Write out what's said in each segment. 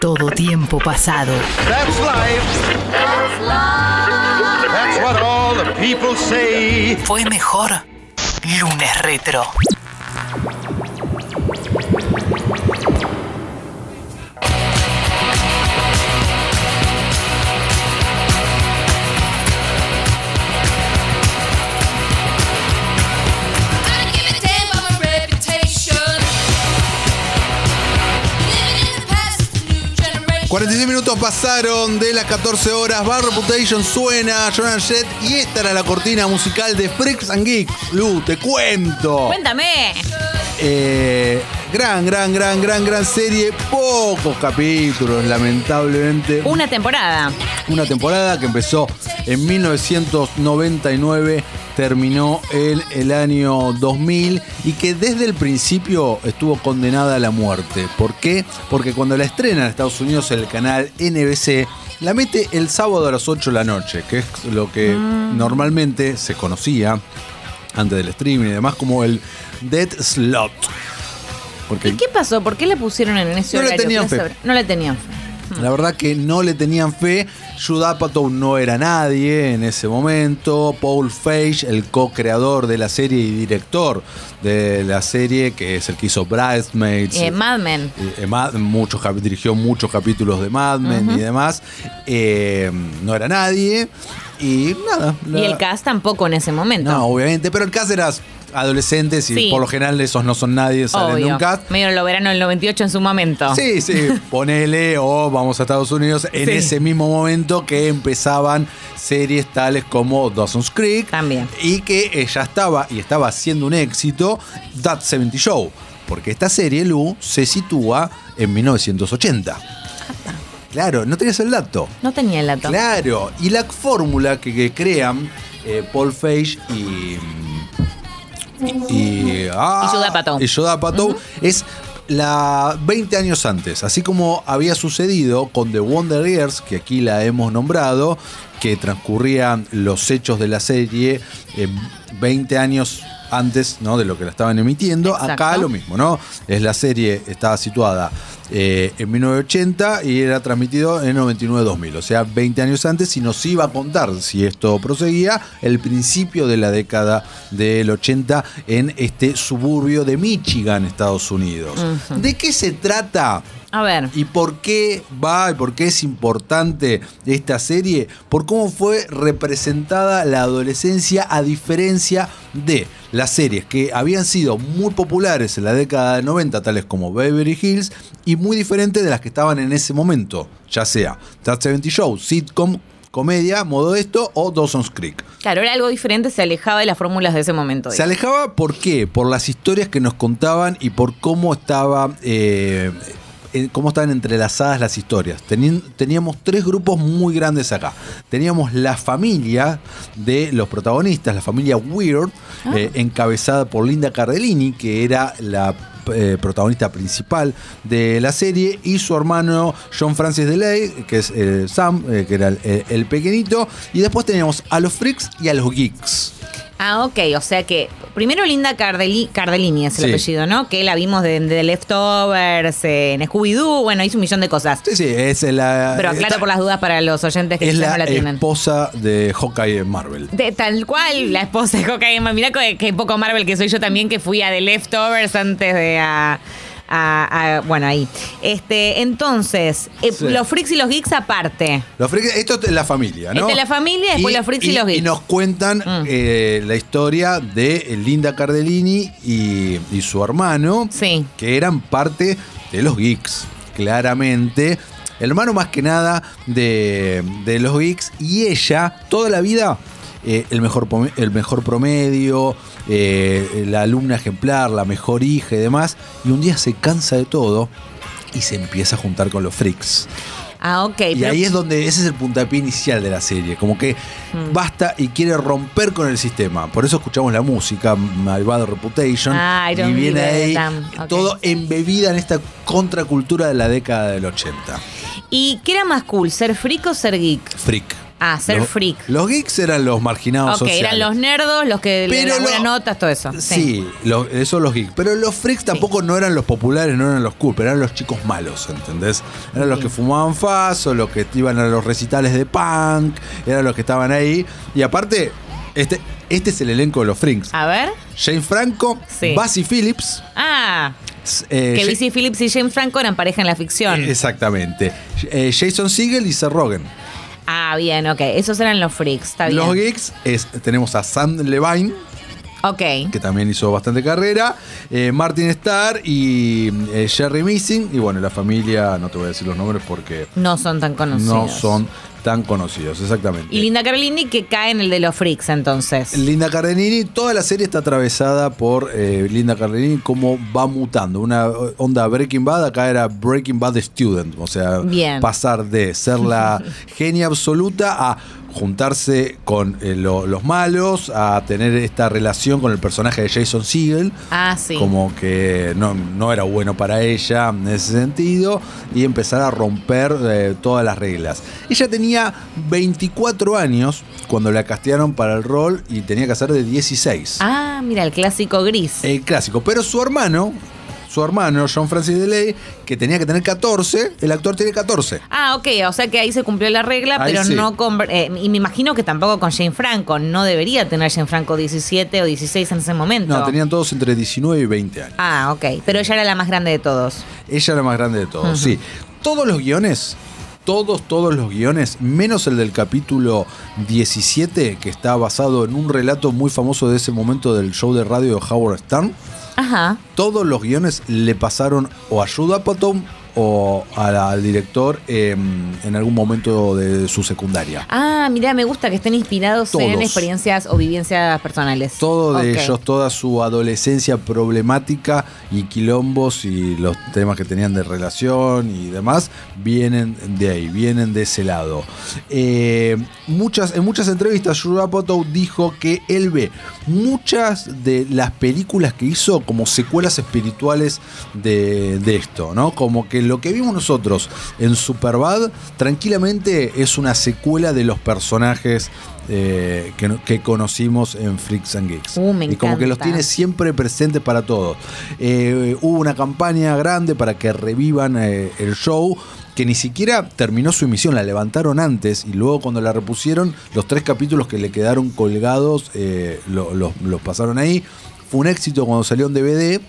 Todo tiempo pasado. That's life. That's what all the people say. Fue mejor lunes retro. 46 minutos pasaron de las 14 horas. Bar Reputation suena, Jonathan Jett. Y esta era la cortina musical de Freaks and Geeks. Lu, te cuento. Cuéntame. Eh, gran, gran, gran, gran, gran serie. Pocos capítulos, lamentablemente. Una temporada. Una temporada que empezó en 1999, terminó en el año 2000 y que desde el principio estuvo condenada a la muerte. ¿Por qué? Porque cuando la estrena en Estados Unidos el canal NBC, la mete el sábado a las 8 de la noche, que es lo que normalmente se conocía antes del streaming y demás como el Dead Slot. Porque ¿Y qué pasó? ¿Por qué le pusieron en ese No le horario? tenían fe. No le tenían fe. La verdad que no le tenían fe. Judd Apatow no era nadie en ese momento. Paul Feig, el co-creador de la serie y director de la serie, que es el que hizo Bridesmaids. Eh, Mad Men. eh, Mad- muchos, dirigió muchos capítulos de Mad Men y demás. Eh, no era nadie. Y nada. la- Y el cast tampoco en ese momento. No, obviamente. Pero el cast era adolescentes y Sí. por lo general esos no son nadie, salen de un cast. Medio lo verano del 98 en su momento. Sí, sí, ponele o vamos a Estados Unidos en Sí. ese mismo momento que empezaban series tales como Dawson's Creek. También. Y que ya estaba y estaba haciendo un éxito That 70 Show. Porque esta serie, Lu, se sitúa en 1980. Claro, no tenías el dato. No tenía el dato. Claro, y la fórmula que, que crean eh, Paul Feig y. Y, ah, Y Judd Apatow. y Judd Apatow es la 20 años antes, así como había sucedido con The Wonder Years, que aquí la hemos nombrado, que transcurrían los hechos de la serie eh, 20 años antes ¿no? de lo que la estaban emitiendo. Acá lo mismo, ¿no? Es la serie, estaba situada eh, en 1980 y era transmitido en 99-2000, o sea, 20 años antes y nos iba a contar, si esto proseguía, el principio de la década del 80 en este suburbio de Michigan, Estados Unidos. ¿De qué se trata? A ver. ¿Y por qué va y por qué es importante esta serie? Por cómo fue representada la adolescencia a diferencia de las series que habían sido muy populares en la década de 90, tales como Beverly Hills, y muy diferentes de las que estaban en ese momento, ya sea That 70 Show, sitcom, comedia, modo esto o Dawson's Creek. Claro, era algo diferente, se alejaba de las fórmulas de ese momento. Se alejaba, ¿por qué? Por las historias que nos contaban y por cómo estaba. eh, cómo estaban entrelazadas las historias. Teníamos tres grupos muy grandes acá. Teníamos la familia de los protagonistas, la familia Weird, eh, encabezada por Linda Cardellini, que era la eh, protagonista principal de la serie, y su hermano John Francis DeLay, que es eh, Sam, eh, que era el, el pequeñito. Y después teníamos a los freaks y a los geeks. Ah, ok, o sea que primero Linda Cardeli- Cardellini es el Sí. apellido, ¿no? Que la vimos de, de Leftovers, en Scooby-Doo, bueno, hizo un millón de cosas. Sí, sí, es la. Pero aclaro por las dudas para los oyentes que Es la, no la tienen. esposa de Hawkeye en Marvel. De tal cual, la esposa de Hawkeye. Mirá que, que poco Marvel que soy yo también, que fui a The Leftovers antes de a. a- a- bueno, ahí. Este, entonces, eh, Sí. los freaks y los geeks aparte. Los freaks- esto es la familia, ¿no? Esta es la familia, después los freaks y los geeks. Y nos cuentan Mm. eh, la historia de Linda Cardellini y, y su hermano, Sí. que eran parte de los geeks, claramente. El hermano más que nada de, de los geeks y ella toda la vida eh, el, mejor, el mejor promedio, eh, la alumna ejemplar, la mejor hija y demás. Y un día se cansa de todo y se empieza a juntar con los freaks. Ah, ok. Y pero- ahí es donde ese es el puntapié inicial de la serie, como que Mm. basta y quiere romper con el sistema. Por eso escuchamos la música, My Bad Reputation, Ah, y viene ahí todo embebida en esta contracultura de la década del 80. ¿Y qué era más cool, ser freak o ser geek? Freak. Ah, ser Los- freak. Los geeks eran los marginados Ok, sociales. eran los nerdos, los que le Pero buenas lo- notas, todo eso. Sí, lo- eso los geeks. Pero los freaks tampoco no eran los populares, no eran los cool, pero eran los chicos malos, ¿entendés? Eran los que fumaban faso, los que iban a los recitales de punk, eran los que estaban ahí. Y aparte, este, este es el elenco de los freaks. A ver. Jane Franco, Sí. Basie Phillips. Ah, eh, que BC Phillips y James Franco eran pareja en la ficción. Exactamente. Eh, Jason Segel y Seth Rogen. Ah, bien, ok. Esos eran los freaks, está bien. Los geeks es, tenemos a Sam Levine, Ok. que también hizo bastante carrera, eh, Martin Starr y eh, Jerry Missing. Y bueno, la familia, no te voy a decir los nombres porque No son tan conocidos. no son tan conocidos, exactamente. Y Linda Cardellini que cae en el de los freaks, entonces. Linda Cardellini, toda la serie está atravesada por eh, Linda Cardellini, cómo va mutando. Una onda Breaking Bad, acá era Breaking Bad Student, o sea, Bien. pasar de ser la genia absoluta a juntarse con eh, lo- los malos, a tener esta relación con el personaje de Jason Segel. Ah, sí. Como que no, no era bueno para ella en ese sentido y empezar a romper eh, todas las reglas. Ella tenía 24 años cuando la castearon para el rol y tenía que hacer de 16. Ah, mira, el clásico gris. El clásico. Pero su hermano, su hermano, John Francis DeLay, que tenía que tener 14, el actor tiene 14. Ah, ok, o sea que ahí se cumplió la regla, Ahí pero sí. no con... eh, y me imagino que tampoco con Jane Franco. No debería tener Jane Franco 17 o 16 en ese momento. No, tenían todos entre 19 y 20 años. Ah, ok. Pero ella era la más grande de todos. Ella era más grande de todos, sí. Todos los guiones, todos, todos los guiones, menos el del capítulo 17, que está basado en un relato muy famoso de ese momento del show de radio de Howard Stern, Ajá. todos los guiones le pasaron o a Judd Apatow o al director eh, en algún momento de su secundaria. Ah, mira, me gusta que estén inspirados en Todos. experiencias o vivencias personales. Todo de ellos, toda su adolescencia problemática y quilombos y los temas que tenían de relación y demás, vienen de ahí, vienen de ese lado. Eh, muchas, en muchas entrevistas, Judd Apatow dijo que él ve muchas de las películas que hizo como secuelas espirituales de, de esto, ¿no? Como que lo que vimos nosotros en Superbad tranquilamente es una secuela de los personajes eh, que, no- que conocimos en Freaks and Geeks. Uh, me y como que los tiene siempre presentes para todos. Eh, hubo una campaña grande para que revivan eh, el show. Que ni siquiera terminó su emisión, la levantaron antes y luego cuando la repusieron, los tres capítulos que le quedaron colgados lo- lo- los pasaron ahí. Fue un éxito cuando salió en DVD,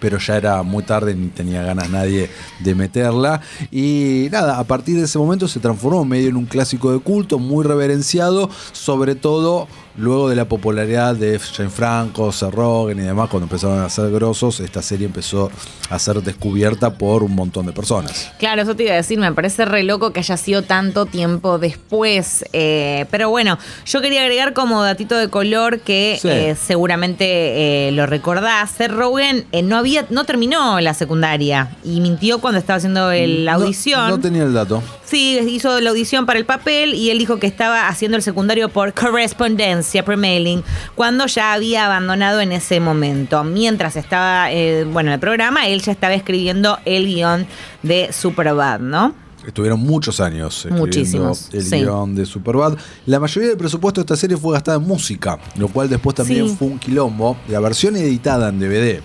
pero ya era muy tarde, ni tenía ganas nadie de meterla. Y nada, a partir de ese momento se transformó medio en un clásico de culto, muy reverenciado, sobre todo luego de la popularidad de Jane Franco, Seth Rogen y demás, cuando empezaron a ser grosos, esta serie empezó a ser descubierta por un montón de personas. Claro, eso te iba a decir, me parece re loco que haya sido tanto tiempo después. eh, pero bueno, yo quería agregar como datito de color que Sí. eh, seguramente eh, lo recordás. Seth Rogen eh, no había, no terminó la secundaria y mintió cuando estaba haciendo el- la No- audición. No, tenía el dato. Sí, hizo la audición para el papel y él dijo que estaba haciendo el secundario por correspondencia, por mailing, cuando ya había abandonado en ese momento. Mientras estaba, eh, bueno, en el programa, él ya estaba escribiendo el guion de Superbad, ¿no? Estuvieron muchos años escribiendo Muchísimos, el sí. guion de Superbad. La mayoría del presupuesto de esta serie fue gastada en música, lo cual después también Sí. fue un quilombo. La versión editada en DVD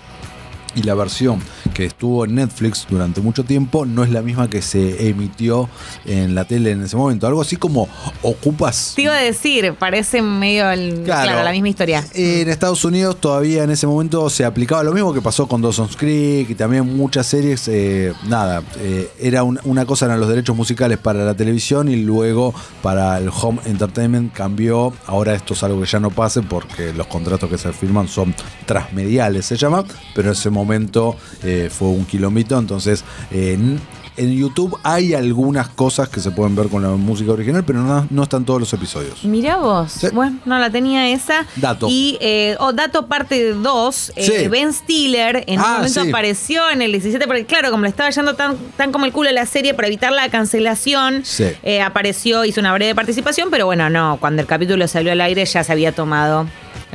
y la versión que estuvo en Netflix durante mucho tiempo no es la misma que se emitió en la tele en ese momento. Algo así como ocupas Te iba a decir, parece medio el- claro, la misma historia. En Estados Unidos todavía en ese momento se aplicaba lo mismo que pasó con Dawson's Creek y también muchas series. eh, nada, eh, era un- una cosa eran los derechos musicales para la televisión y luego para el home entertainment cambió. Ahora esto es algo que ya no pase porque los contratos que se firman son transmediales, se llama, pero en ese momento eh, fue un kilómetro. Entonces, eh, en- YouTube hay algunas cosas que se pueden ver con la música original, pero no, no están todos los episodios. Mirá vos. Sí. Bueno, no la tenía esa. Dato. Y, eh, oh, dato parte 2. Sí. Ben Stiller en un Ah, momento sí. apareció en el 17, porque claro, como le estaba yendo tan, tan como el culo la serie para evitar la cancelación, eh, apareció, hizo una breve participación, pero bueno, no, cuando el capítulo salió al aire ya se había tomado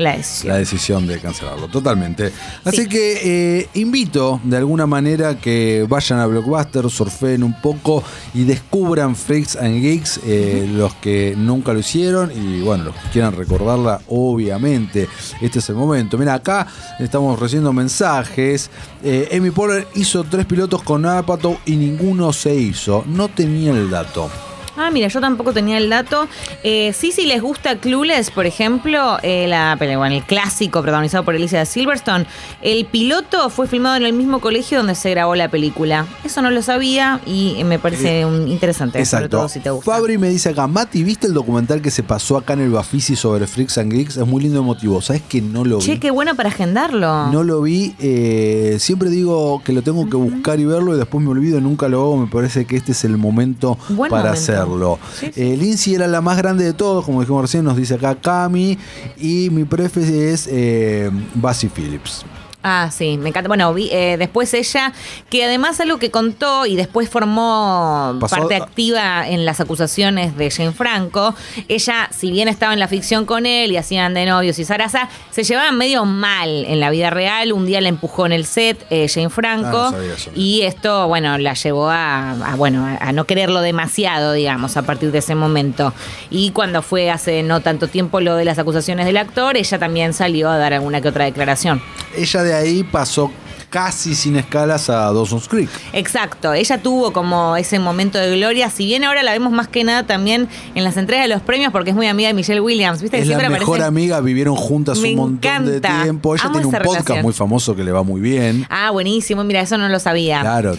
La decisión. la decisión de cancelarlo, totalmente. Así Sí. que eh, invito de alguna manera que vayan a Blockbuster, surfeen un poco y descubran Freaks and Geeks, eh, los que nunca lo hicieron y bueno, los que quieran recordarla, obviamente, este es el momento. Mira, acá estamos recibiendo mensajes. Eh, Amy Poehler hizo tres pilotos con Apatow y ninguno se hizo. No tenía el dato. Ah, mira, yo tampoco tenía el dato. Eh, sí, si les gusta Clueless, por ejemplo, eh, la, bueno, el clásico protagonizado por Alicia Silverstone, el piloto fue filmado en el mismo colegio donde se grabó la película. Eso no lo sabía y eh, me parece un- interesante, sobre Exacto. todo si te gusta. Fabri me dice acá, Mati, ¿viste el documental que se pasó acá en el Bafisi sobre Freaks and Geeks? Es muy lindo y emotivo. ¿Sabes que no lo vi? Che, qué bueno para agendarlo. No lo vi. eh, siempre digo que lo tengo que buscar y verlo y después me olvido, nunca lo hago. Me parece que este es el momento Buen para momento. Hacerlo. Sí, sí. Eh, Lindsay era la más grande de todos, como dijimos recién, nos dice acá Cami. Y mi prefe es eh, Basie Phillips. Ah, sí, me encanta. Bueno, vi, eh, después ella, que además algo que contó y después formó Pasó parte a- activa en las acusaciones de Jane Franco, ella, si bien estaba en la ficción con él y hacían de novios y zaraza, se llevaban medio mal en la vida real. Un día la empujó en el set eh, Jane Franco Ah, no sabía eso. y esto, bueno, la llevó a, a, bueno, a, a no quererlo demasiado, digamos, a partir de ese momento. Y cuando fue hace no tanto tiempo lo de las acusaciones del actor, ella también salió a dar alguna que otra declaración. Ella de ahí pasó casi sin escalas a Dawson's Creek. Exacto, ella tuvo como ese momento de gloria, si bien ahora la vemos más que nada también en las entregas de los premios porque es muy amiga de Michelle Williams, ¿viste? Es la Siempre mejor aparece- amiga, vivieron juntas Me un montón encanta. de tiempo. Ella Amo tiene un podcast relación. muy famoso que le va muy bien. Ah, buenísimo, mira, eso no lo sabía. Claro,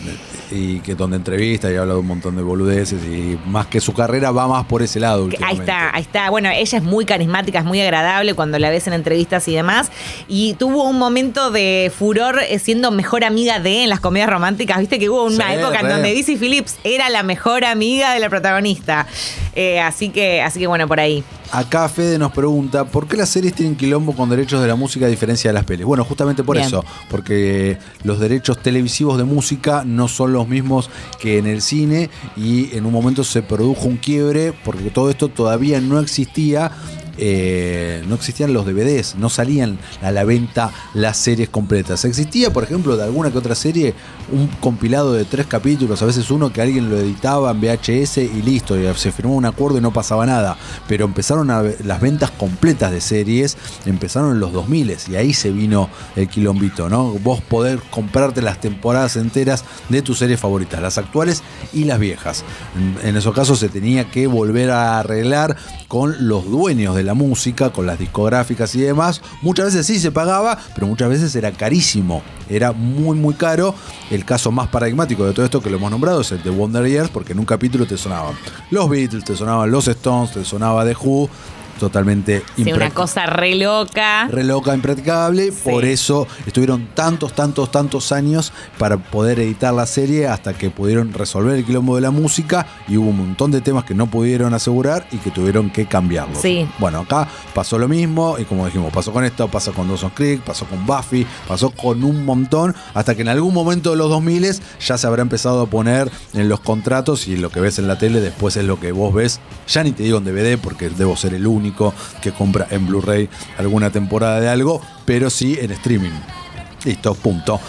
y que donde entrevista y habla de un montón de boludeces y más que su carrera va más por ese lado. Ahí está, ahí está. Bueno, ella es muy carismática, es muy agradable cuando la ves en entrevistas y demás. Y tuvo un momento de furor eh, siendo mejor amiga de en las comedias románticas. Viste que hubo una Sí, época en donde Dizzy Phillips era la mejor amiga de la protagonista. Eh, así que, así que bueno, por ahí. Acá Fede nos pregunta, ¿por qué las series tienen quilombo con derechos de la música a diferencia de las pelis? Bueno, justamente por Bien. eso, porque los derechos televisivos de música no son los mismos que en el cine y en un momento se produjo un quiebre porque todo esto todavía no existía. Eh, no existían los DVDs, no salían a la venta las series completas. Existía, por ejemplo, de alguna que otra serie, un compilado de tres capítulos, a veces uno que alguien lo editaba en VHS y listo, y se firmó un acuerdo y no pasaba nada. Pero empezaron a, las ventas completas de series, empezaron en los 2000 y ahí se vino el quilombito, ¿no? Vos poder comprarte las temporadas enteras de tus series favoritas, las actuales y las viejas. En, esos casos se tenía que volver a arreglar con los dueños de la música, con las discográficas y demás. Muchas veces sí se pagaba, pero muchas veces era carísimo. Era muy, muy caro. El caso más paradigmático de todo esto que lo hemos nombrado es el de Wonder Years, porque en un capítulo te sonaban los Beatles, te sonaban los Stones, te sonaba The Who. Totalmente Sí, una cosa re loca. Re loca, impracticable. Por eso estuvieron tantos, tantos, tantos años para poder editar la serie hasta que pudieron resolver el quilombo de la música y hubo un montón de temas que no pudieron asegurar y que tuvieron que cambiarlos. Sí. Bueno, acá pasó lo mismo y como dijimos, pasó con esto, pasó con Dawson's Creek, pasó con Buffy, pasó con un montón hasta que en algún momento de los 2000 ya se habrá empezado a poner en los contratos y lo que ves en la tele después es lo que vos ves. Ya ni te digo en DVD porque debo ser el que compra en Blu-ray alguna temporada de algo, pero sí en streaming. Listo, punto.